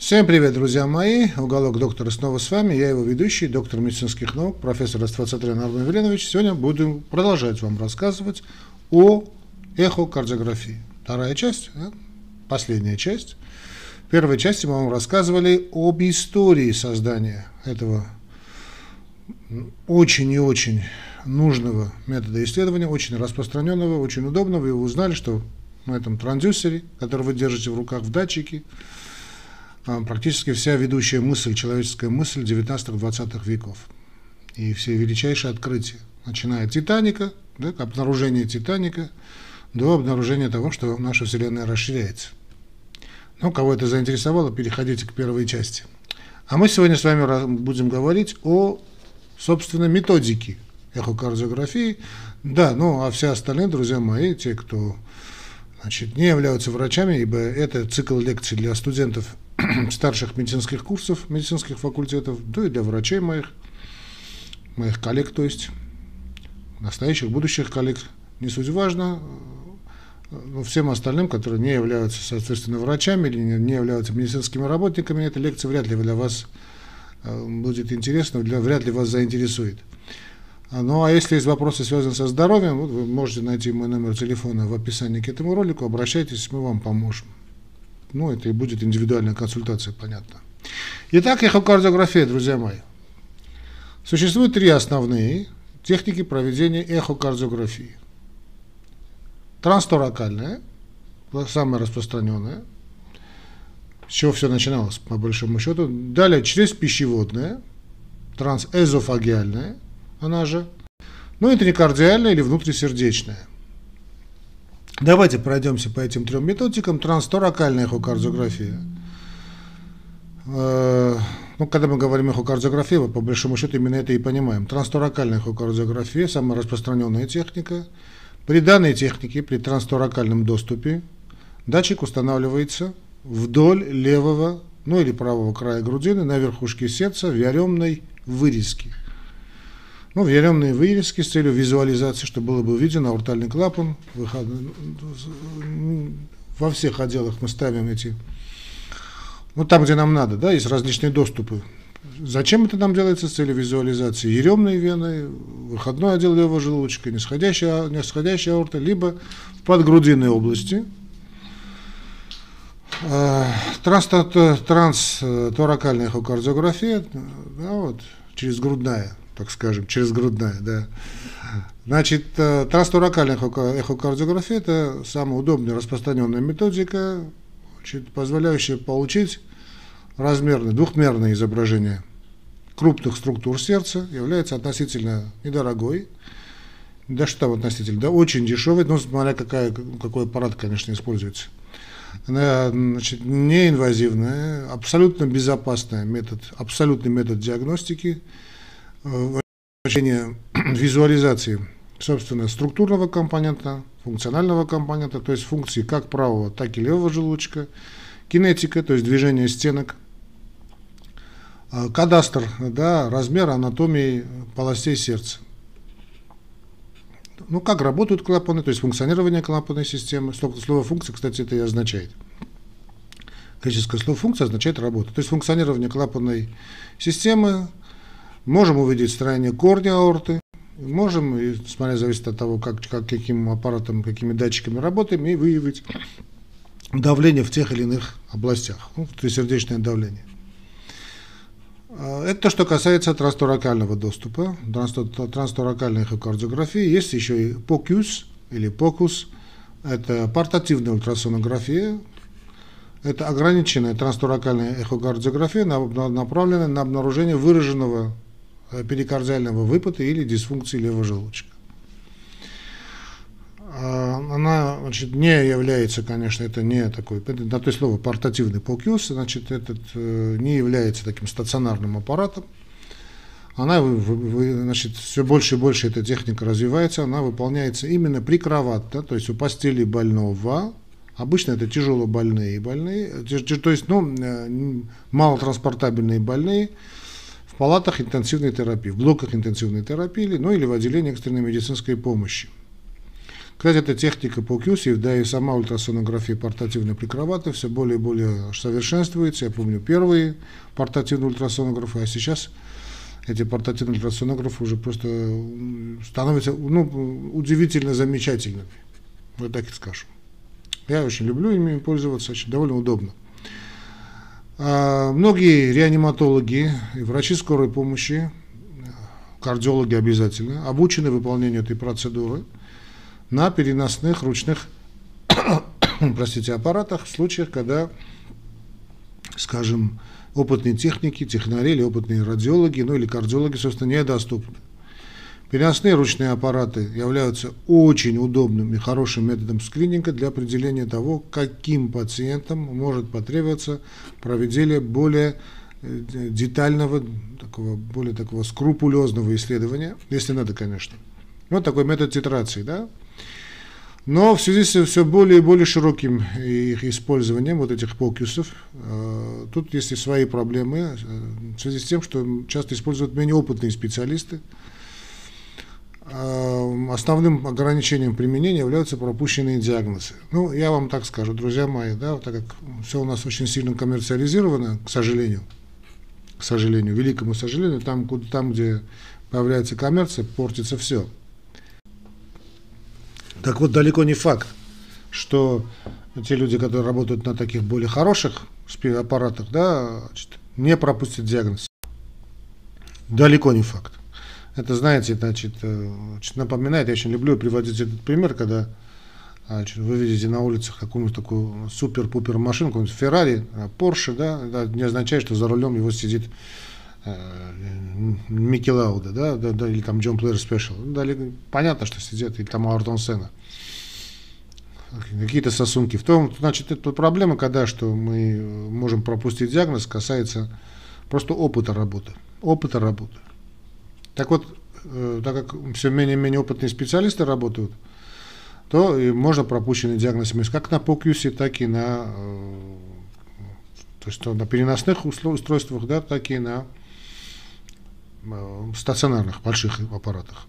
Всем привет, друзья мои! Уголок доктора снова с вами. Я его ведущий, доктор медицинских наук, профессор Аствацатрян Армен Веленович. Сегодня буду продолжать вам рассказывать о эхокардиографии. Вторая часть, последняя часть. В первой части мы вам рассказывали об истории создания этого очень и очень нужного метода исследования, очень распространенного, очень удобного. Вы узнали, что на этом транзюсере, который вы держите в руках в датчике, практически вся ведущая мысль, человеческая мысль 19-20 веков. И все величайшие открытия, начиная от Титаника, да, обнаружения Титаника, до обнаружения того, что наша Вселенная расширяется. Ну, кого это заинтересовало, переходите к первой части. А мы сегодня с вами будем говорить о, собственно, методике эхокардиографии. Да, ну, а все остальные, друзья мои, те, кто значит, не являются врачами, ибо это цикл лекций для студентов старших медицинских курсов, медицинских факультетов, да и для врачей моих, моих коллег, то есть настоящих, будущих коллег, не суть важно, но всем остальным, которые не являются, соответственно, врачами или не являются медицинскими работниками, эта лекция вряд ли для вас э, будет интересна, для, вряд ли вас заинтересует. Ну а если есть вопросы, связанные со здоровьем, вот вы можете найти мой номер телефона в описании к этому ролику, обращайтесь, мы вам поможем. Ну, это и будет индивидуальная консультация, понятно. Итак, эхокардиография, друзья мои. Существует три основные техники проведения эхокардиографии. Трансторакальная, самая распространенная, с чего все начиналось, по большому счету. Далее через пищеводная, трансэзофагиальная, она же, ну и трикардиальная или внутрисердечная. Давайте пройдемся по этим трем методикам. Трансторакальная эхокардиография. Э, ну, когда мы говорим эхокардиография, мы по большому счету именно это и понимаем. Трансторакальная эхокардиография – самая распространенная техника. При данной технике, при трансторакальном доступе, датчик устанавливается вдоль левого, ну или правого края грудины, на верхушке сердца в яремной вырезке – ну, яремные вырезки с целью визуализации, чтобы было бы виден аортальный клапан. Во всех отделах мы ставим эти, ну, там, где нам надо, да, есть различные доступы. Зачем это нам делается с целью визуализации? Еремные вены, выходной отдел левого желудочка, нисходящая, нисходящая аорта, либо в подгрудинной области. А, Трансторакальная эхокардиография, да, вот, через грудная так скажем, через грудная, да. Значит, э, трансторакальная эхокардиография – это самая удобная распространенная методика, значит, позволяющая получить размерное, двухмерное изображение крупных структур сердца, является относительно недорогой, да что там относительно, да очень дешевый, ну, смотря какая, какой аппарат, конечно, используется. Она, значит, неинвазивная, абсолютно безопасный метод, абсолютный метод диагностики – значение визуализации, собственно, структурного компонента, функционального компонента, то есть функции как правого, так и левого желудочка, кинетика, то есть движение стенок, а, кадастр, да, размер анатомии полостей сердца. Ну, как работают клапаны, то есть функционирование клапанной системы. Слово функция, кстати, это и означает. Греческое слово функция означает работа. То есть функционирование клапанной системы, Можем увидеть строение корня аорты, можем, смотря зависит от того, как, как, каким аппаратом, какими датчиками работаем, и выявить давление в тех или иных областях, ну, то есть сердечное давление. А, это то, что касается трансторакального доступа, трансторакальной эхокардиографии. Есть еще и POCUS или POCUS, это портативная ультрасонография, это ограниченная трансторакальная эхокардиография, направленная на обнаружение выраженного перикардиального выпада или дисфункции левого желудочка. А, она значит, не является, конечно, это не такой, на то слово портативный полкиус, значит, этот э, не является таким стационарным аппаратом. Она, значит, все больше и больше эта техника развивается, она выполняется именно прикроватно, то есть у постели больного, обычно это тяжело больные больные, то есть, ну, э, малотранспортабельные больные, палатах интенсивной терапии, в блоках интенсивной терапии, ну или в отделении экстренной медицинской помощи. Кстати, эта техника QC, да и сама ультрасонография портативной прикроваты все более и более совершенствуется. Я помню первые портативные ультрасонографы, а сейчас эти портативные ультрасонографы уже просто становятся ну, удивительно замечательными. Вот так и скажу. Я очень люблю ими пользоваться, очень довольно удобно. А, многие реаниматологи и врачи скорой помощи, кардиологи обязательно, обучены выполнению этой процедуры на переносных ручных простите, аппаратах в случаях, когда, скажем, опытные техники, технари или опытные радиологи, ну или кардиологи, собственно, недоступны. Переносные ручные аппараты являются очень удобным и хорошим методом скрининга для определения того, каким пациентам может потребоваться проведение более э, детального, такого, более такого скрупулезного исследования, если надо, конечно. Вот такой метод титрации, да. Но в связи с все более и более широким их использованием, вот этих покюсов, э, тут есть и свои проблемы, э, в связи с тем, что часто используют менее опытные специалисты, основным ограничением применения являются пропущенные диагнозы. Ну, я вам так скажу, друзья мои, да, так как все у нас очень сильно коммерциализировано, к сожалению, к сожалению, великому сожалению, там, куда, там где появляется коммерция, портится все. Так вот, далеко не факт, что те люди, которые работают на таких более хороших аппаратах, да, не пропустят диагноз. Далеко не факт. Это, знаете, значит, э, значит, напоминает, я очень люблю приводить этот пример, когда значит, вы видите на улицах какую-нибудь такую супер-пупер машину, какую-нибудь Феррари, Порше, да, это не означает, что за рулем его сидит э, Микки Лауда, да, да, да, или там Джон Плеер Спешл. понятно, что сидят, или там Артон Сена. Какие-то сосунки. В том, значит, это проблема, когда что мы можем пропустить диагноз, касается просто опыта работы. Опыта работы. Так вот, э, так как все менее-менее опытные специалисты работают, то и можно пропущенный диагноз иметь как на POCUS, так и на, э, то есть, на переносных устройствах, да, так и на э, стационарных больших аппаратах.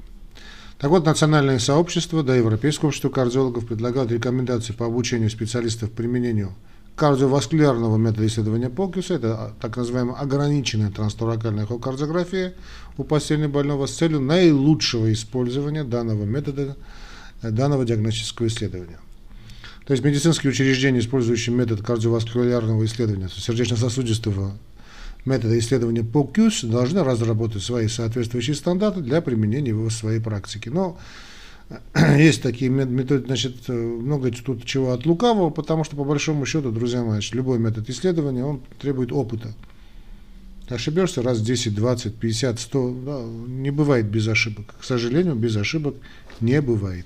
Так вот, национальное сообщество, да, Европейское общество кардиологов предлагают рекомендации по обучению специалистов применению кардиоваскулярного метода исследования Покюса, это а, так называемая ограниченная трансторакальная эхокардиография у постельно больного с целью наилучшего использования данного метода, э, данного диагностического исследования. То есть медицинские учреждения, использующие метод кардиоваскулярного исследования сердечно-сосудистого метода исследования POCUS, должны разработать свои соответствующие стандарты для применения его в своей практике. Но есть такие методы, значит, э, много тут чего от лукавого, потому что по большому счету, друзья мои, любой метод исследования, он требует опыта. Ошибешься раз 10, 20, 50, 100, да, не бывает без ошибок. К сожалению, без ошибок не бывает.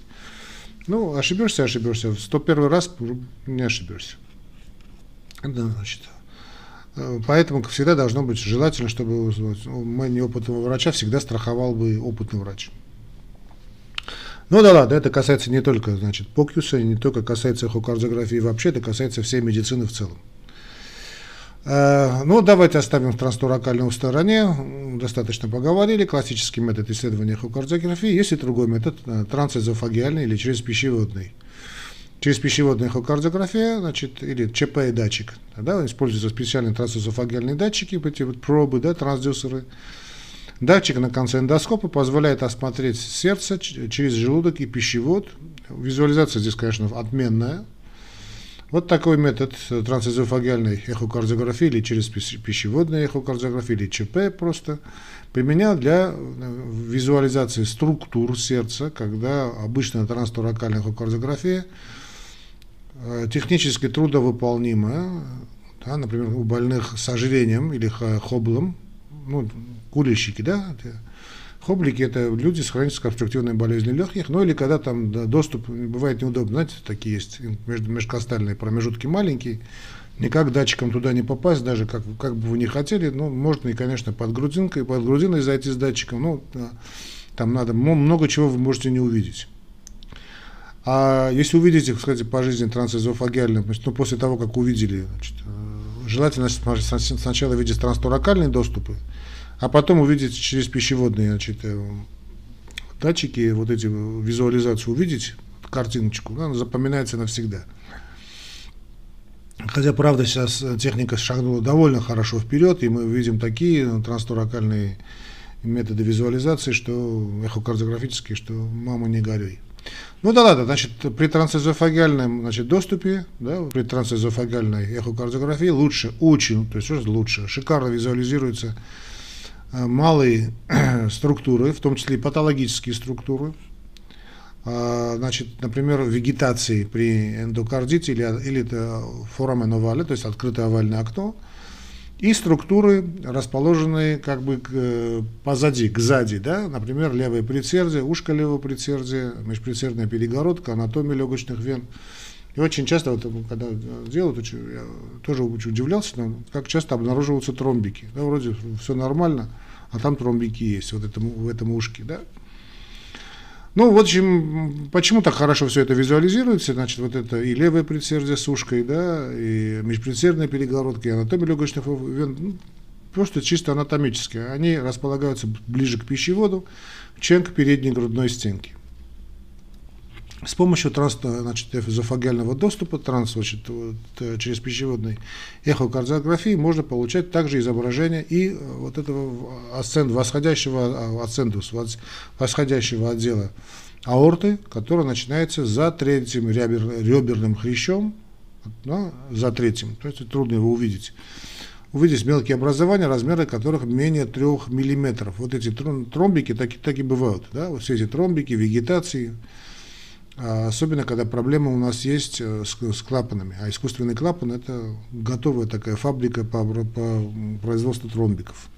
Ну, ошибешься, ошибешься. В 101 раз не ошибешься. Это значит, э, Поэтому всегда должно быть желательно, чтобы у неопытного врача всегда страховал бы опытный врач. Ну да ладно, это касается не только, значит, покюса, не только касается эхокардиографии вообще, это касается всей медицины в целом. Э, ну, давайте оставим трансторакальную в стороне. Достаточно поговорили. Классический метод исследования эхокардиографии. Есть и другой метод, э, трансэзофагиальный или через пищеводный. Через пищеводную эхокардиография, значит, или ЧП датчик. Да, используются специальные трансэзофагиальные датчики, эти вот пробы, да, трансдюсеры. Датчик на конце эндоскопа позволяет осмотреть сердце через желудок и пищевод. Визуализация здесь, конечно, отменная. Вот такой метод трансэзофагиальной эхокардиографии или через пищеводную эхокардиографию или ЧП просто применял для э, визуализации структур сердца, когда обычная трансторакальная эхокардиография э, технически трудовыполнимая, да, например, у больных с ожирением или хоблом, ну, курильщики, да, хоблики это люди с хронической обструктивной болезнью легких, ну или когда там доступ бывает неудобно, знаете, такие есть между межкостальные промежутки маленькие, никак датчиком туда не попасть, даже как, как бы вы не хотели, ну, можно и, конечно, под грудинкой, под грудиной зайти с датчиком, ну, там надо, много чего вы можете не увидеть. А если увидите, кстати, по жизни трансэзофагиальным, ну, после того, как увидели, значит, э, желательно сначала видеть трансторакальные доступы, а потом увидеть через пищеводные значит, э, датчики, вот эти визуализацию увидеть, картиночку, она запоминается навсегда. Хотя, правда, сейчас техника шагнула довольно хорошо вперед, и мы видим такие трансторакальные методы визуализации, что эхокардиографические, что мама не горюй. Ну да ладно, значит, при трансэзофагиальном значит, доступе, да, при трансэзофагиальной эхокардиографии лучше, очень, то есть лучше, шикарно визуализируются э, малые структуры, в том числе и патологические структуры, а, значит, например, вегетации при эндокардите или, или форамен овале, то есть открытое овальное окно, и структуры, расположенные как бы к, позади, к сзади, да, например, левое предсердие, ушко левого предсердия, межпредсердная перегородка, анатомия легочных вен. И очень часто, вот, когда делают, я тоже удивлялся, но как часто обнаруживаются тромбики. Да, вроде все нормально, а там тромбики есть вот этому, в этом ушке. Да. Ну, в общем, почему так хорошо все это визуализируется? Значит, вот это и левое предсердие с ушкой, да, и межпредсердная перегородка, и анатомия легочных вен, ну, просто чисто анатомически. Они располагаются ближе к пищеводу, чем к передней грудной стенке. С помощью транс, значит, эзофагиального доступа, транс, значит, вот, э, через пищеводной эхокардиографии можно получать также изображение и э, вот этого асцент, восходящего, асцендус, восходящего отдела аорты, который начинается за третьим ребер, реберным хрящом, да, за третьим, то есть трудно его увидеть. Увидеть мелкие образования, размеры которых менее 3 мм. Вот эти тромбики так, так и бывают. Да? Вот все эти тромбики, вегетации, а особенно, когда проблема у нас есть э, с, с клапанами. А искусственный клапан – это готовая такая фабрика по, по производству тромбиков.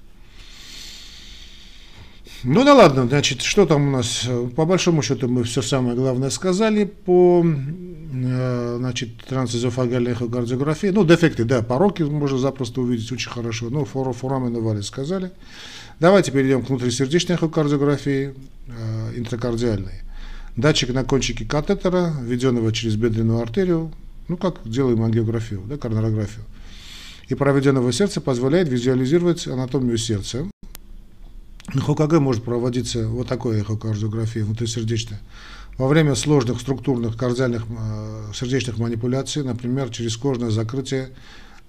Ну да ладно, значит, что там у нас? По большому счету мы все самое главное сказали по э, значит, трансэзофагальной эхокардиографии. Ну, дефекты, да, пороки можно запросто увидеть очень хорошо. Ну, фор, форамы навали сказали. Давайте перейдем к внутрисердечной эхокардиографии, э, интракардиальной датчик на кончике катетера, введенного через бедренную артерию, ну как делаем ангиографию, да, коронарографию, и проведенного сердца позволяет визуализировать анатомию сердца. ХКГ может проводиться вот такой эхокардиографией внутрисердечной во время сложных структурных кардиальных э, сердечных манипуляций, например, через кожное закрытие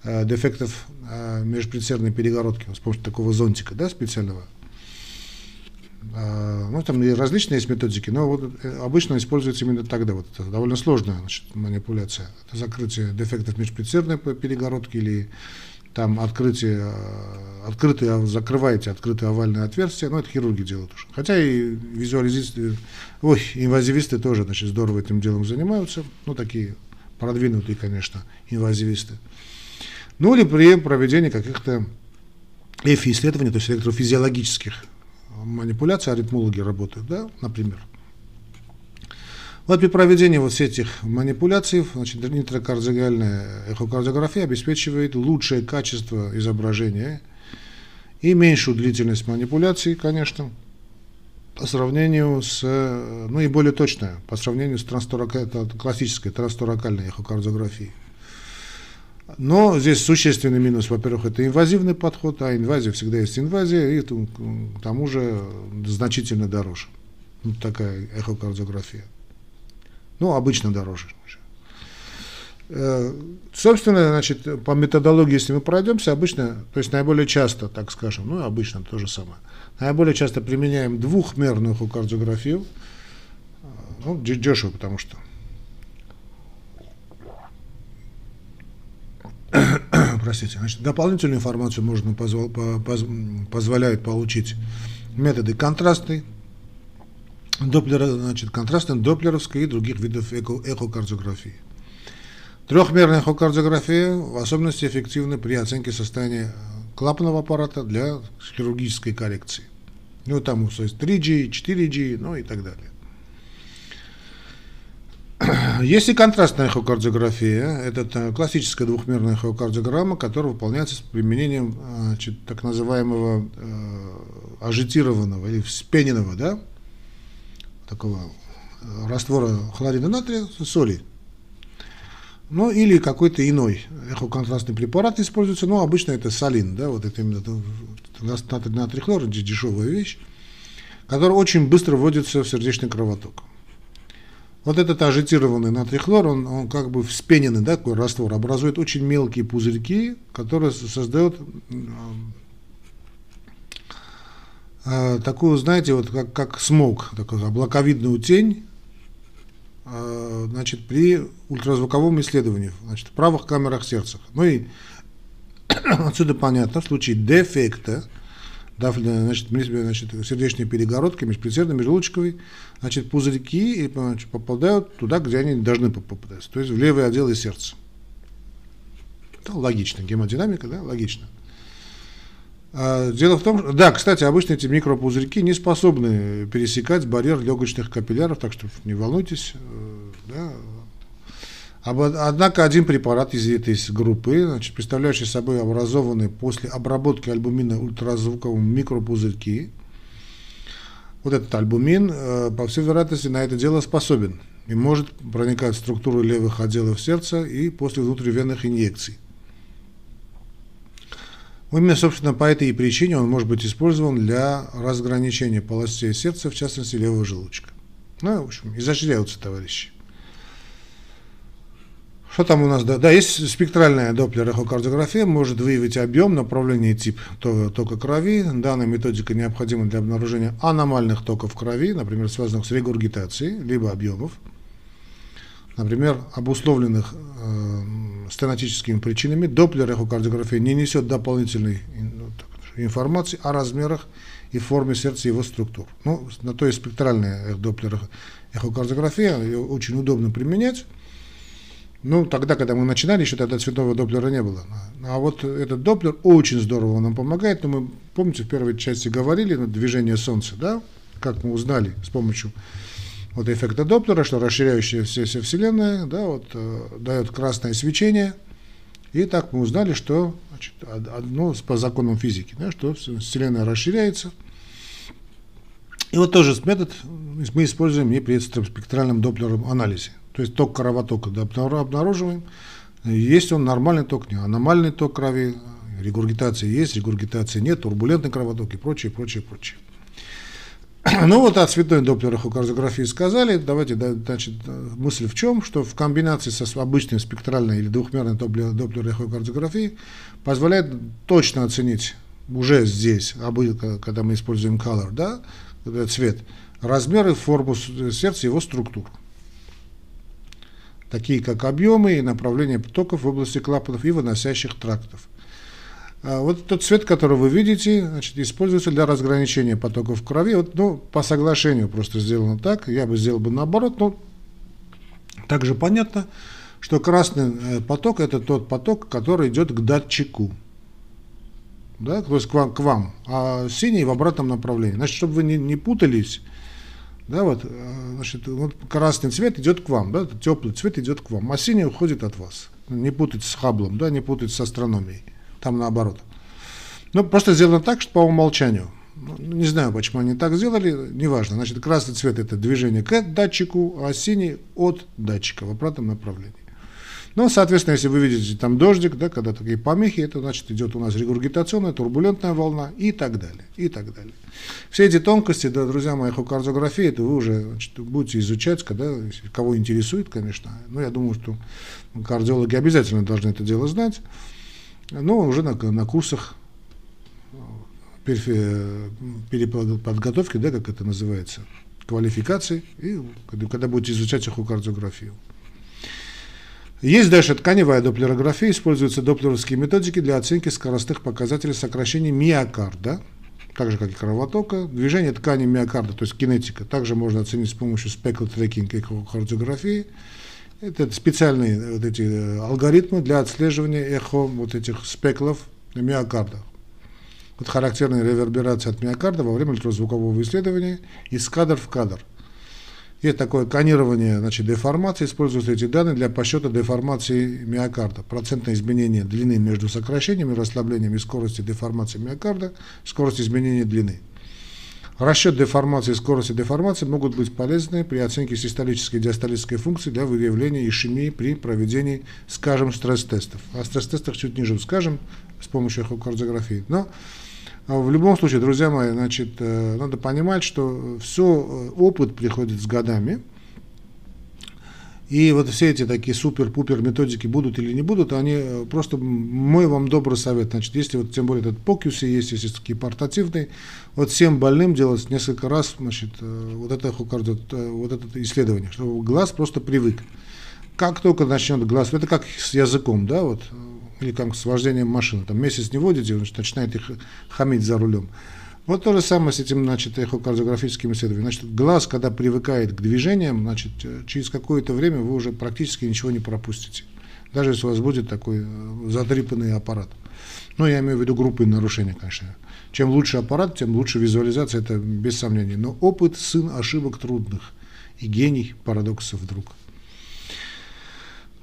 э, дефектов э, межпредсердной перегородки с помощью такого зонтика да, специального. А, ну, там и различные есть методики, но вот э, обычно используется именно тогда. Вот это довольно сложная значит, манипуляция. Это закрытие дефектов межпредсердной перегородки или там открытие, э, открытые, закрываете открытые овальные отверстия, ну, это хирурги делают уже. Хотя и визуализисты, ой, инвазивисты тоже, значит, здорово этим делом занимаются, ну, такие продвинутые, конечно, инвазивисты. Ну, или при проведении каких-то эфи-исследований, то есть электрофизиологических манипуляции, аритмологи работают, да, например. Вот при проведении вот этих манипуляций, значит, нитрокардиогальная эхокардиография обеспечивает лучшее качество изображения и меньшую длительность манипуляций, конечно, по сравнению с, ну и более точная, по сравнению с классической трансторакальной эхокардиографией. Но здесь существенный минус, во-первых, это инвазивный подход, а инвазия всегда есть инвазия, и к тому же значительно дороже. Вот такая эхокардиография. Ну, обычно дороже. Э, собственно, значит, по методологии, если мы пройдемся, обычно, то есть наиболее часто, так скажем, ну, обычно то же самое, наиболее часто применяем двухмерную эхокардиографию, ну, дешево, потому что простите, значит, дополнительную информацию можно позвол, по, поз, позволяет получить методы контрастной, доплера, значит, контрастной, доплеровской и других видов эко, эхокардиографии. Трехмерная эхокардиография в особенности эффективна при оценке состояния клапанного аппарата для хирургической коррекции. Ну, там есть 3G, 4G, ну и так далее. Есть и контрастная эхокардиография. Это классическая двухмерная эхокардиограмма, которая выполняется с применением значит, так называемого э, ажитированного или вспененного, да, такого э, раствора хлорида натрия, соли. Ну, или какой-то иной эхоконтрастный препарат используется, но обычно это солин, да, вот это именно натрий хлор, дешевая вещь, которая очень быстро вводится в сердечный кровоток. Вот этот ажитированный натрий хлор, он, он как бы вспененный, да, такой раствор, образует очень мелкие пузырьки, которые создают э, такую, знаете, вот как, как смог, такую облаковидную тень, э, значит, при ультразвуковом исследовании, значит, в правых камерах сердца. Ну и отсюда понятно, в случае дефекта, да, значит, значит, сердечной перегородки, межпредсердной, межжелудочковой, значит, пузырьки и, значит, попадают туда, где они должны попадать, то есть в левый отдел сердца. Это логично, гемодинамика, да, логично. А, дело в том, что, да, кстати, обычно эти микропузырьки не способны пересекать барьер легочных капилляров, так что не волнуйтесь. Э, да. Однако один препарат из этой группы, значит, представляющий собой образованные после обработки альбумина ультразвуковым микропузырьки, вот этот альбумин, э, по всей вероятности, на это дело способен и может проникать в структуру левых отделов сердца и после внутривенных инъекций. Именно, собственно, по этой причине он может быть использован для разграничения полостей сердца, в частности, левого желудочка. Ну, в общем, изощряются товарищи. Что там у нас? Да, да есть спектральная доплер-эхокардиография, может выявить объем, направление и тип тока крови. Данная методика необходима для обнаружения аномальных токов крови, например, связанных с регургитацией, либо объемов, например, обусловленных э, стенотическими причинами. Доплер-эхокардиография не несет дополнительной ну, информации о размерах и форме сердца его структур. Ну, на то есть спектральная доплер-эхокардиография, ее очень удобно применять. Ну, тогда, когда мы начинали, еще тогда цветного доплера не было. А вот этот доплер очень здорово нам помогает. Но мы, помните, в первой части говорили, на движение Солнца, да, как мы узнали с помощью вот эффекта Доплера, что расширяющаяся вся Вселенная, да, вот, э, дает красное свечение. И так мы узнали, что значит, одно по законам физики, да, что Вселенная расширяется. И вот тоже метод мы используем и при спектральном доплерном анализе то есть ток кровотока обнаруживаем. Есть он нормальный ток, не аномальный ток крови, регургитация есть, регургитации нет, турбулентный кровоток и прочее, прочее, прочее. Ну вот о цветной доплерохокардиографии сказали. Давайте, значит, мысль в чем, что в комбинации со обычной спектральной или двухмерной доплерохокардиографией позволяет точно оценить уже здесь, когда мы используем color, да, цвет, размеры, форму сердца, его структуру такие как объемы и направление потоков в области клапанов и выносящих трактов. А вот тот цвет, который вы видите, значит, используется для разграничения потоков крови. Вот, ну, по соглашению просто сделано так. Я бы сделал бы наоборот, но также понятно, что красный э, поток – это тот поток, который идет к датчику. Да, то есть к вам, к вам, а синий в обратном направлении. Значит, чтобы вы не, не путались, да, вот, э, значит, вот красный цвет идет к вам, да, теплый цвет идет к вам, а синий уходит от вас. Не путать с Хаблом, да, не путать с астрономией. Там наоборот. Ну, просто сделано так, что по умолчанию. Ну, не знаю, почему они так сделали, неважно. Значит, красный цвет это движение к датчику, а синий от датчика в обратном направлении. Ну, соответственно, если вы видите там дождик, да, когда такие помехи, это значит идет у нас регургитационная, турбулентная волна и так далее, и так далее. Все эти тонкости, да, друзья мои, эхокардиографии, это вы уже значит, будете изучать, когда, кого интересует, конечно. Но я думаю, что кардиологи обязательно должны это дело знать. Но уже на, на курсах переподготовки, да, как это называется, квалификации, и когда будете изучать эхокардиографию. Есть дальше тканевая доплерография, используются доплеровские методики для оценки скоростных показателей сокращения миокарда, так же как и кровотока. Движение ткани миокарда, то есть кинетика, также можно оценить с помощью спекл трекинг и кардиографии. Это специальные вот эти э, алгоритмы для отслеживания эхо вот этих спеклов миокарда. Вот характерная реверберация от миокарда во время ультразвукового исследования из кадр в кадр. Есть такое конирование значит, деформации, используются эти данные для подсчета деформации миокарда. Процентное изменение длины между сокращением и расслаблением и скорости деформации миокарда, скорость изменения длины. Расчет деформации и скорости деформации могут быть полезны при оценке систолической и диастолической функции для выявления ишемии при проведении, скажем, стресс-тестов. О стресс-тестах чуть ниже скажем с помощью эхокардиографии. Но в любом случае, друзья мои, значит, э, надо понимать, что все, э, опыт приходит с годами. И вот все эти такие супер-пупер методики будут или не будут, они э, просто мой вам добрый совет. Значит, если вот тем более этот покюси есть, если такие портативные, вот всем больным делать несколько раз, значит, вот это, вот это исследование, чтобы глаз просто привык. Как только начнет глаз, это как с языком, да, вот, или как с вождением машины, там месяц не водите, значит, начинает их хамить за рулем. Вот то же самое с этим, значит, эхокардиографическим исследованием. Значит, глаз, когда привыкает к движениям, значит, через какое-то время вы уже практически ничего не пропустите. Даже если у вас будет такой э, затрипанный аппарат. Ну, я имею в виду группы нарушений, конечно. Чем лучше аппарат, тем лучше визуализация, это без сомнений. Но опыт – сын ошибок трудных и гений парадоксов вдруг.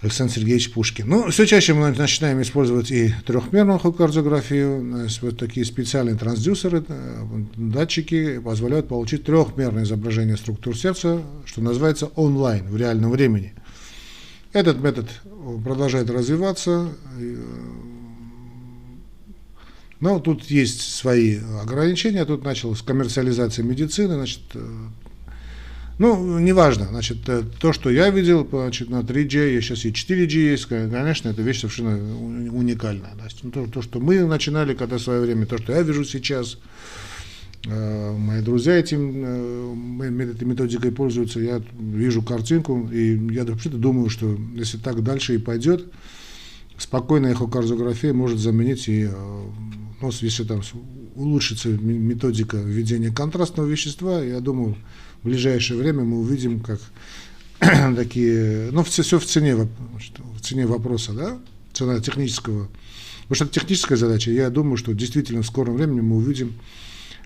Александр Сергеевич Пушкин. Ну, все чаще мы начинаем использовать и трехмерную кардиографию, вот такие специальные трансдюсеры, э, датчики позволяют получить трехмерное изображение структур сердца, что называется онлайн, в реальном времени. Этот метод продолжает развиваться, э, но тут есть свои ограничения. Тут началась коммерциализация медицины, значит, э, ну, неважно, значит, э, то, что я видел, значит, на 3G, сейчас и 4G есть, конечно, это вещь совершенно уникальная. Значит, ну, то, то, что мы начинали когда в свое время, то, что я вижу сейчас, э, мои друзья этим, э, этой методикой пользуются, я вижу картинку, и я вообще-то думаю, что если так дальше и пойдет, спокойная эхокардиография может заменить и, ну, если там улучшится методика введения контрастного вещества, я думаю, в ближайшее время мы увидим, как такие, ну, все, все в цене, в цене вопроса, да, цена технического. Потому что это техническая задача. Я думаю, что действительно в скором времени мы увидим,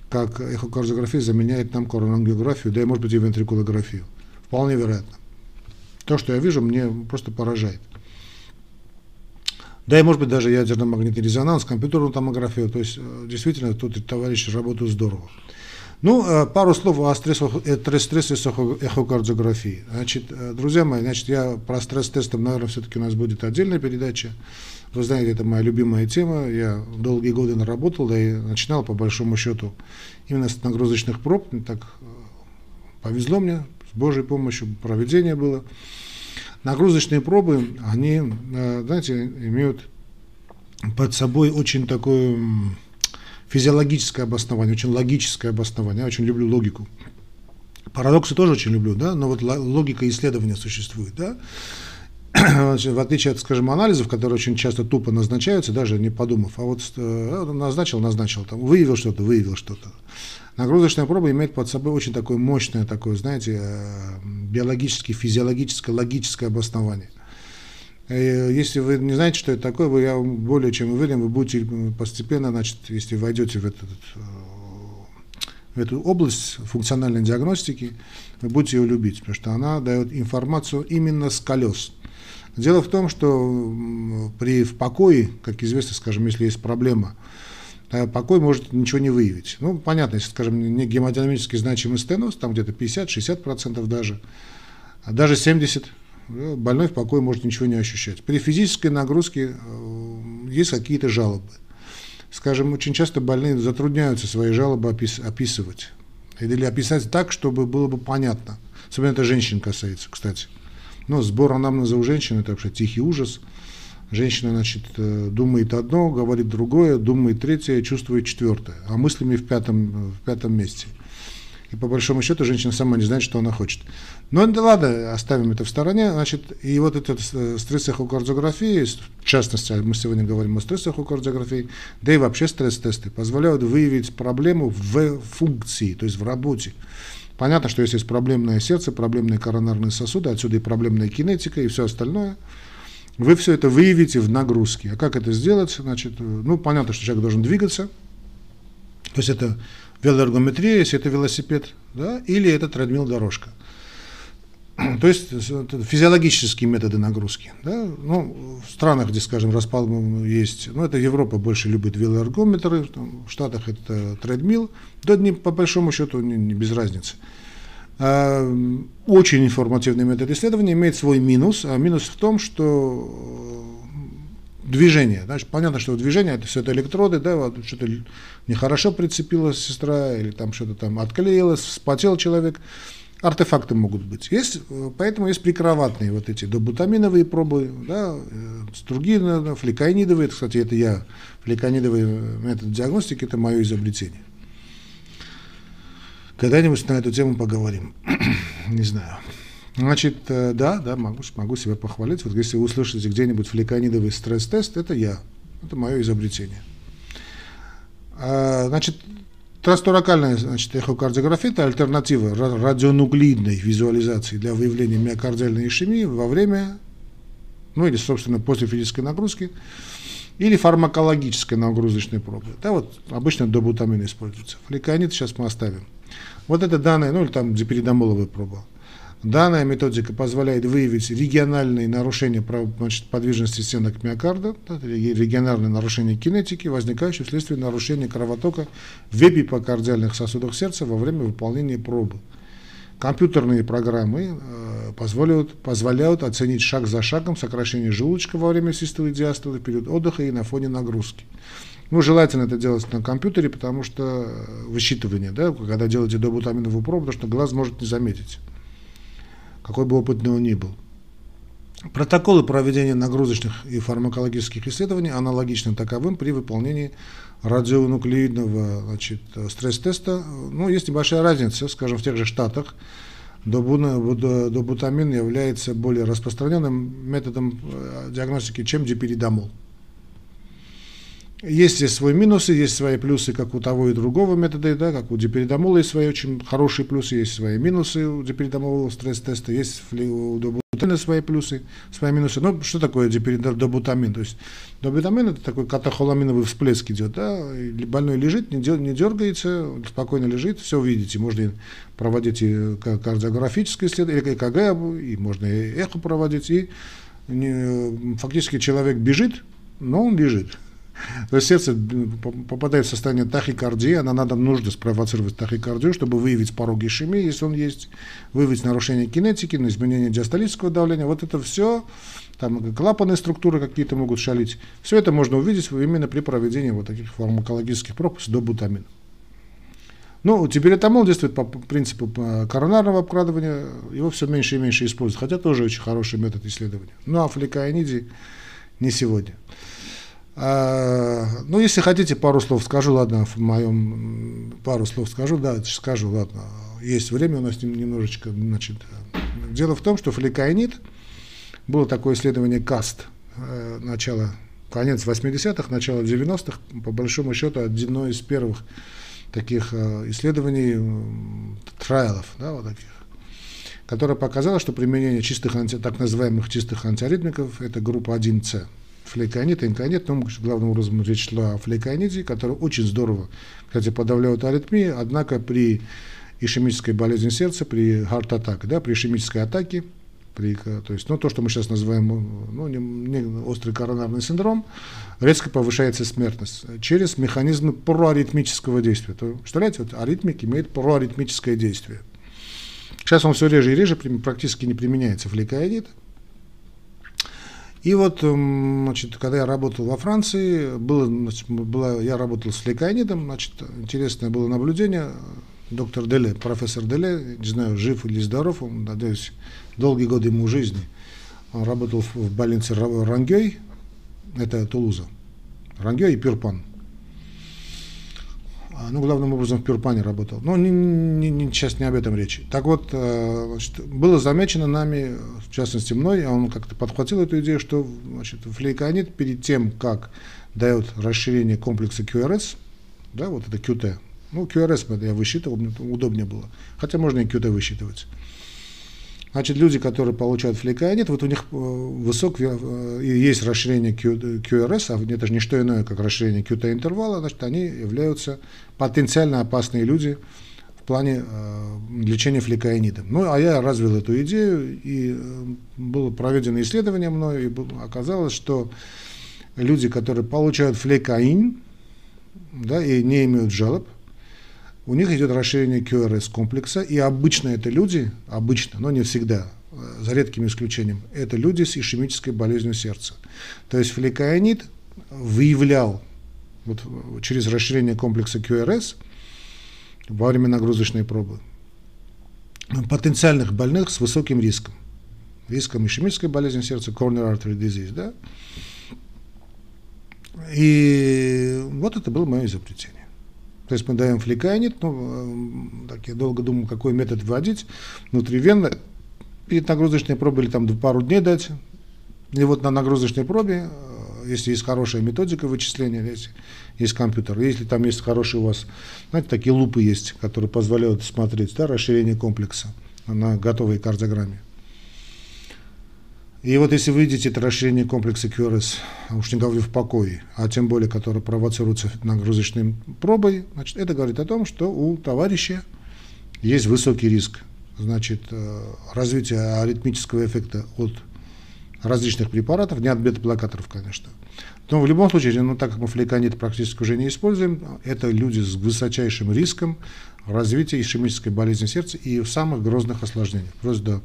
как эхокардиография заменяет нам коронангиографию, да и, может быть, и вентрикулографию. Вполне вероятно. То, что я вижу, мне просто поражает. Да и, может быть, даже ядерно-магнитный резонанс, компьютерную томографию. То есть, э, действительно, тут товарищи работают здорово. Ну, э, пару слов о стрессе эхокардиографии. Значит, э, друзья мои, значит, я про стресс-тестом, наверное, все-таки у нас будет отдельная передача. Вы знаете, это моя любимая тема. Я долгие годы наработал, да и начинал, по большому счету, именно с нагрузочных проб. Так э, повезло мне, с Божьей помощью проведение было. Нагрузочные пробы, они, знаете, имеют под собой очень такую физиологическое обоснование, очень логическое обоснование. Я очень люблю логику. Парадоксы тоже очень люблю, да, но вот логика исследования существует, да. в отличие от, скажем, анализов, которые очень часто тупо назначаются, даже не подумав, а вот э, назначил, назначил, там, выявил что-то, выявил что-то. Нагрузочная проба имеет под собой очень такое мощное, такое, знаете, э, биологическое, физиологическое, логическое обоснование. Э, если вы не знаете, что это такое, вы, я более чем уверен, вы будете постепенно, значит, если войдете в, этот, э, в эту область функциональной диагностики, вы будете ее любить, потому что она дает информацию именно с колес. Дело в том, что при в покое, как известно, скажем, если есть проблема, покой может ничего не выявить. Ну, понятно, если, скажем, не гемодинамически значимый стеноз, там где-то 50-60% даже, а даже 70%, больной в покое может ничего не ощущать. При физической нагрузке э, есть какие-то жалобы. Скажем, очень часто больные затрудняются свои жалобы описывать. Или описать так, чтобы было бы понятно. Особенно это женщин касается, кстати. Но сбор анамнеза у женщин – это вообще тихий ужас. Женщина, значит, э, думает одно, говорит другое, думает третье, чувствует четвертое, а мыслями в пятом, в пятом месте – и по большому счету женщина сама не знает, что она хочет. Но да ладно, оставим это в стороне. Значит, и вот этот э, стресс эхокардиографии, в частности, мы сегодня говорим о стресс эхокардиографии, да и вообще стресс-тесты, позволяют выявить проблему в функции, то есть в работе. Понятно, что если есть проблемное сердце, проблемные коронарные сосуды, отсюда и проблемная кинетика и все остальное, вы все это выявите в нагрузке. А как это сделать? Значит, э, ну, понятно, что человек должен двигаться, то есть это велоэргометрия, если это велосипед, да, или это тредмил-дорожка. То есть физиологические методы нагрузки. Да? Ну, в странах, где, скажем, распал есть, ну, это Европа больше любит велоэргометры, в Штатах это тредмил, да не, по большому счету не, не без разницы. А, очень информативный метод исследования имеет свой минус, а минус в том, что движение. Значит, понятно, что движение это все это электроды, да, вот что-то нехорошо прицепилась сестра, или там что-то там отклеилось, вспотел человек. артефакты могут быть. Есть, поэтому есть прикроватные вот эти добутаминовые пробы, да, стругины, фликонидовые, кстати, это я, фликонидовый метод диагностики, это мое изобретение. Когда-нибудь на эту тему поговорим. Не знаю. Значит, э, да, да, могу, могу себя похвалить. Вот если вы услышите где-нибудь фликонидовый стресс-тест, это я. Это мое изобретение. А, значит, трансторакальная значит, эхокардиография – это альтернатива радионуклидной визуализации для выявления миокардиальной ишемии во время, ну или, собственно, после физической нагрузки, или фармакологической нагрузочной пробы. Да, вот обычно добутамин используется. Фликонид сейчас мы оставим. Вот это данные, ну или там диперидомоловая проба. Данная методика позволяет выявить региональные нарушения значит, подвижности стенок миокарда, региональные нарушения кинетики, возникающие вследствие нарушения кровотока в эпипокардиальных сосудах сердца во время выполнения пробы. Компьютерные программы э, позволяют, позволяют оценить шаг за шагом сокращение желудочка во время систолы и диастолы, период отдыха и на фоне нагрузки. Ну, желательно это делать на компьютере, потому что э, высчитывание, да, когда делаете добутаминовую пробу, потому что глаз может не заметить какой бы опытный он ни был. Протоколы проведения нагрузочных и фармакологических исследований аналогичны таковым при выполнении радионуклеидного значит, стресс-теста. Ну, есть небольшая разница, скажем, в тех же Штатах. Добутамин является более распространенным методом э, диагностики, чем диперидомол. Есть здесь свои минусы, есть свои плюсы, как у того и другого метода, да, как у диперидомола есть свои очень хорошие плюсы, есть свои минусы у диперидомолового стресс-теста, есть у добутамина свои плюсы, свои минусы. Но что такое добутамин? То есть добутамин это такой катахоламиновый всплеск идет, да, больной лежит, не, дергается, спокойно лежит, все увидите, можно проводить и кардиографическое исследование, ЭКГ, и можно и эхо проводить, и фактически человек бежит, но он лежит. То есть сердце попадает в состояние тахикардии, она надо нужно спровоцировать тахикардию, чтобы выявить порог ишемии, если он есть, выявить нарушение кинетики, на изменение диастолического давления. Вот это все, там клапанные структуры какие-то могут шалить. Все это можно увидеть именно при проведении вот таких фармакологических проб с добутамином. Ну, тиберитамол действует по принципу коронарного обкрадывания, его все меньше и меньше используют, хотя тоже очень хороший метод исследования. Ну, а фликоаниди не сегодня. А, ну, если хотите, пару слов скажу, ладно, в моем пару слов скажу, да, скажу, ладно. Есть время у нас немножечко, значит. Дело в том, что фликаинит, было такое исследование КАСТ, э, начало, конец 80-х, начало 90-х, по большому счету, одно из первых таких э, исследований, трайлов, да, вот таких, которое показало, что применение чистых, анти, так называемых чистых антиаритмиков, это группа 1С, флейконит, инконит, но главным образом речь шла о флейкониде, который очень здорово, кстати, подавляют аритмии, однако при ишемической болезни сердца, при attack, да, при ишемической атаке, при, то есть, ну, то, что мы сейчас называем ну, не, не острый коронарный синдром, резко повышается смертность через механизмы проаритмического действия. То, представляете, вот аритмик имеет проаритмическое действие. Сейчас он все реже и реже практически не применяется флейкоидит, и вот, значит, когда я работал во Франции, было, значит, было, я работал с леконидом, значит, интересное было наблюдение. Доктор Деле, профессор Деле, не знаю, жив или здоров, он, надеюсь, долгие годы ему жизни. Он работал в больнице Рангей, это Тулуза. Рангей и Пюрпан. А, ну, главным образом в Пюрпане работал. Но не, не, не, сейчас не об этом речи. Так вот, э, значит, было замечено нами, в частности мной, а он как-то подхватил эту идею, что значит, флейконит перед тем, как дает расширение комплекса QRS, да, вот это QT, ну, QRS я высчитывал, мне удобнее было, хотя можно и QT высчитывать. Значит, люди, которые получают флейконит, вот у них э, высок, э, есть расширение QRS, а это же не что иное, как расширение QT интервала, значит, они являются потенциально опасные люди в плане э, лечения флейкоинидом. Ну, а я развил эту идею, и было проведено исследование мною, и оказалось, что люди, которые получают флейкоин, да, и не имеют жалоб, у них идет расширение QRS комплекса, и обычно это люди, обычно, но не всегда, э, за редким исключением, это люди с ишемической болезнью сердца. То есть фликоанид выявлял вот, через расширение комплекса QRS во время нагрузочной пробы. потенциальных больных с высоким риском. Риском ишемической болезни сердца, coronary artery disease, да. И вот это было мое изобретение. То есть мы даем фликанит, ну, э, так я долго думал, какой метод вводить, внутривенно, перед нагрузочной пробой или там пару дней дать. И вот на нагрузочной пробе, э, если есть хорошая методика вычисления, если есть компьютер, если там есть хороший у вас, знаете, такие лупы есть, которые позволяют смотреть да, расширение комплекса на готовой кардиограмме. И вот если вы видите это расширение комплекса QRS, уж не говорю в покое, а тем более, которое провоцируется нагрузочной пробой, значит, это говорит о том, что у товарища есть высокий риск значит, э, развития аритмического эффекта от различных препаратов, не от бета-блокаторов, конечно. Но в любом случае, ну, так как мы флейконит практически уже не используем, это люди с высочайшим риском развития ишемической болезни сердца и самых грозных осложнений, до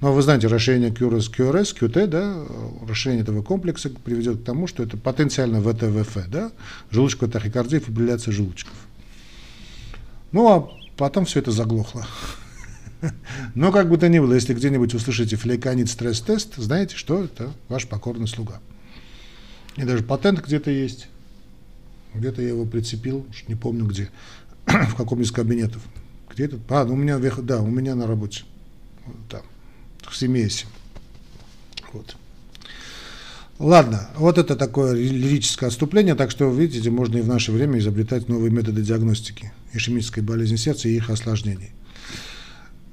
но вы знаете, расширение QRS, QRS, QT, да, расширение этого комплекса приведет к тому, что это потенциально ВТВФ, да, желудочковая тахикардия, фибрилляция желудочков. Ну, а потом все это заглохло. Но как бы то ни было, если где-нибудь услышите флейканит стресс-тест, знаете, что это ваш покорный слуга. И даже патент где-то есть. Где-то я его прицепил, не помню где, в каком из кабинетов. Где этот? А, ну у меня, да, у меня на работе. Вот там в Семейсе. Вот. Ладно, вот это такое лирическое отступление, так что, видите, можно и в наше время изобретать новые методы диагностики ишемической болезни сердца и их осложнений.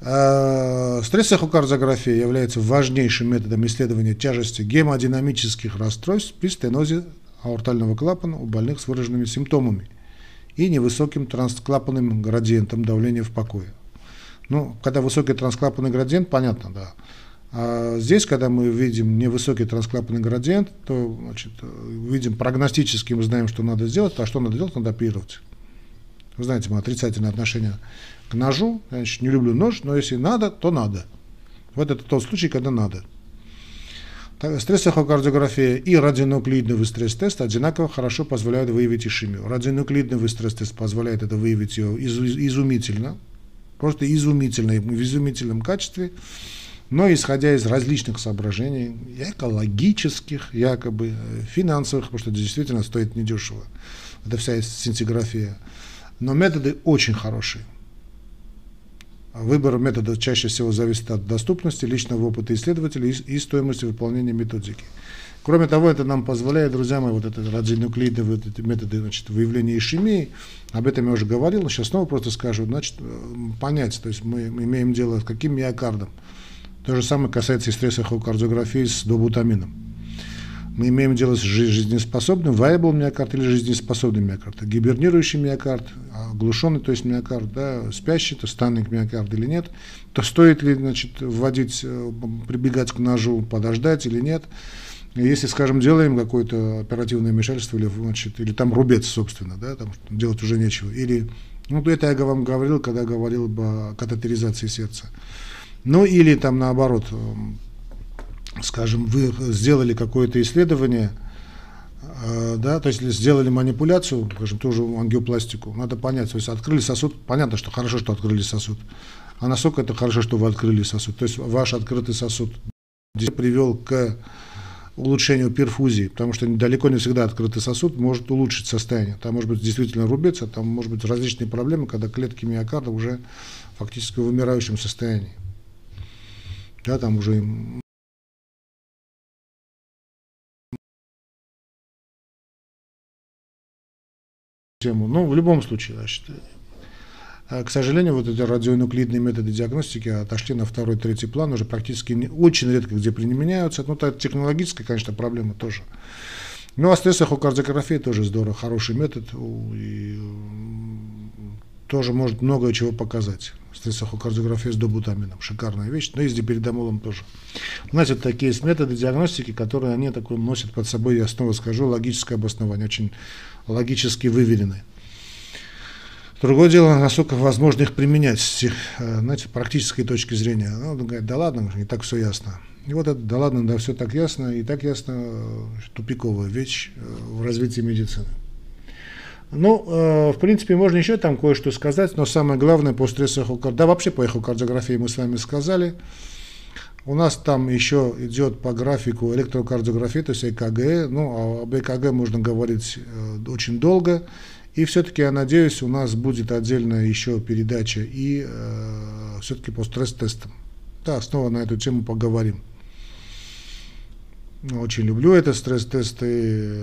А, Стресс-эхокардиография является важнейшим методом исследования тяжести гемодинамических расстройств при стенозе аортального клапана у больных с выраженными симптомами и невысоким трансклапанным градиентом давления в покое. Ну, когда высокий трансклапанный градиент, понятно, да. А здесь, когда мы видим невысокий трансклапанный градиент, то значит, видим прогностически, мы знаем, что надо сделать, а что надо делать, надо оперировать. Вы знаете, мы отрицательное отношение к ножу, я значит, не люблю нож, но если надо, то надо. Вот это тот случай, когда надо. Стресс-эхокардиография и радионуклеидный стресс-тест одинаково хорошо позволяют выявить ишемию. Радионуклеидный стресс-тест позволяет это выявить ее изумительно, просто изумительной, в изумительном качестве, но исходя из различных соображений, экологических, якобы финансовых, потому что действительно стоит недешево. Это вся синтиграфия. Но методы очень хорошие. Выбор метода чаще всего зависит от доступности, личного опыта исследователя и стоимости выполнения методики. Кроме того, это нам позволяет, друзья мои, вот это радионуклеидные вот эти методы значит, выявления ишемии, об этом я уже говорил, сейчас снова просто скажу, значит, понять, то есть мы, имеем дело с каким миокардом. То же самое касается и стрессовой кардиографии с добутамином. Мы имеем дело с жизнеспособным, viable миокард или жизнеспособный миокард. Гибернирующий миокард, оглушенный, то есть миокард, да, спящий, то станник миокард или нет. То стоит ли, значит, вводить, э, прибегать к ножу, подождать или нет. Если, скажем, делаем какое-то оперативное вмешательство или, значит, или там рубец, собственно, да, там делать уже нечего. Или, ну, это я вам говорил, когда говорил о катетеризации сердца. Ну, или там наоборот, эм, скажем, вы сделали какое-то исследование, э, да, то есть сделали манипуляцию, скажем, тоже ангиопластику, надо понять, то есть открыли сосуд, понятно, что хорошо, что открыли сосуд, а насколько это хорошо, что вы открыли сосуд, то есть ваш открытый сосуд привел к улучшению перфузии, потому что далеко не всегда открытый сосуд может улучшить состояние. Там может быть действительно рубец, а там может быть различные проблемы, когда клетки миокарда уже фактически в вымирающем состоянии. Да, там уже тему. Но в любом случае, значит, к сожалению, вот эти радионуклидные методы диагностики отошли на второй, третий план, уже практически не, очень редко где применяются. Ну, это технологическая, конечно, проблема тоже. Ну, а стрессохокардиография тоже здорово, хороший метод. И тоже может многое чего показать. Стрессохокардиография с добутамином, шикарная вещь, но и с диперидомолом тоже. Вот такие есть методы диагностики, которые они такой носят под собой, я снова скажу, логическое обоснование, очень логически выверенные. Другое дело, насколько возможно их применять с э, знаете, практической точки зрения. Ну, он говорит, да ладно, не так все ясно. И вот это, да ладно, да все так ясно, и так ясно, э, тупиковая вещь э, в развитии медицины. Ну, э, в принципе, можно еще там кое-что сказать, но самое главное по стрессу эхокардиографии, да вообще по эхокардиографии мы с вами сказали. У нас там еще идет по графику электрокардиографии, то есть ЭКГ. Ну, об ЭКГ можно говорить очень долго. И все-таки, я надеюсь, у нас будет отдельная еще передача и э, все-таки по стресс-тестам. Да, снова на эту тему поговорим. Очень люблю это стресс-тесты.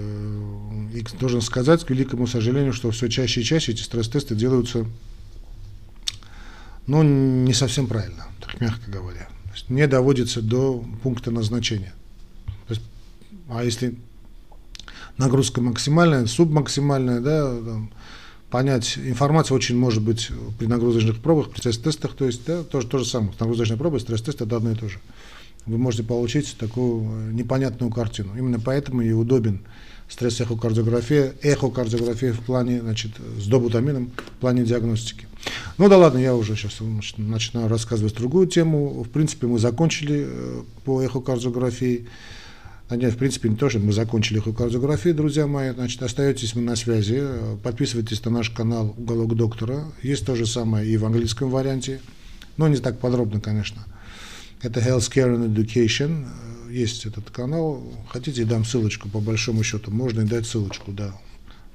И должен сказать, к великому сожалению, что все чаще и чаще эти стресс-тесты делаются ну, не совсем правильно, так мягко говоря. То не доводится до пункта назначения. Есть, а если нагрузка максимальная, субмаксимальная, да, там, понять, информация очень может быть при нагрузочных пробах, при стресс-тестах, то есть да, тоже то же самое, нагрузочная проба и стресс-тест это одно и то же вы можете получить такую э, непонятную картину. Именно поэтому и удобен стресс-эхокардиография, эхокардиография в плане, значит, с добутамином, в плане диагностики. Ну да ладно, я уже сейчас начинаю рассказывать другую тему. В принципе, мы закончили э, по эхокардиографии. Нет, в принципе, не то, что мы закончили эхокардиографию, друзья мои. Значит, остаетесь мы на связи. Подписывайтесь на наш канал «Уголок доктора». Есть то же самое и в английском варианте. Но не так подробно, конечно. Это Healthcare and Education. Есть этот канал. Хотите, дам ссылочку, по большому счету. Можно и дать ссылочку, да,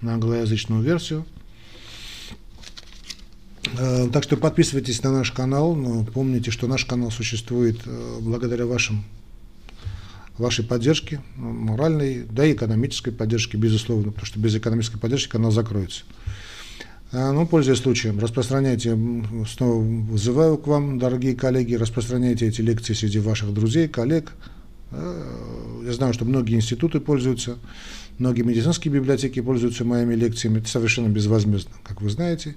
на англоязычную версию. Э, так что подписывайтесь на наш канал, но помните, что наш канал существует э, благодаря вашим, вашей поддержке, моральной, да и экономической поддержке, безусловно, потому что без экономической поддержки канал закроется. А, ну, пользуясь случаем, распространяйте, снова вызываю к вам, дорогие коллеги, распространяйте эти лекции среди ваших друзей, коллег. А, я знаю, что многие институты пользуются, многие медицинские библиотеки пользуются моими лекциями, это совершенно безвозмездно, как вы знаете.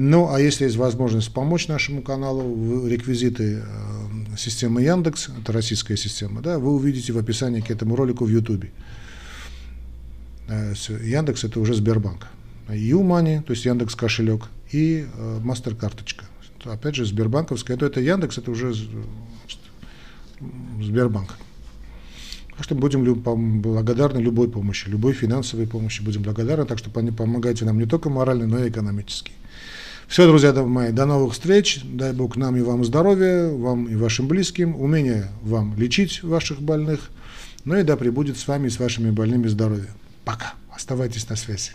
Ну, а если есть возможность помочь нашему каналу, реквизиты э, системы Яндекс, это российская система, да, вы увидите в описании к этому ролику в Ютубе. Э, Яндекс это уже Сбербанк. Юмани, то есть Яндекс кошелек, и э, мастер-карточка. Опять же, Сбербанковская. Это, это Яндекс, это уже Сбербанк. Так что будем благодарны любой помощи, любой финансовой помощи будем благодарны, так что помогайте нам не только морально, но и экономически. Все, друзья мои, до новых встреч. Дай Бог нам и вам здоровья, вам и вашим близким, умения вам лечить ваших больных. Ну и да пребудет с вами и с вашими больными здоровье. Пока. Оставайтесь на связи.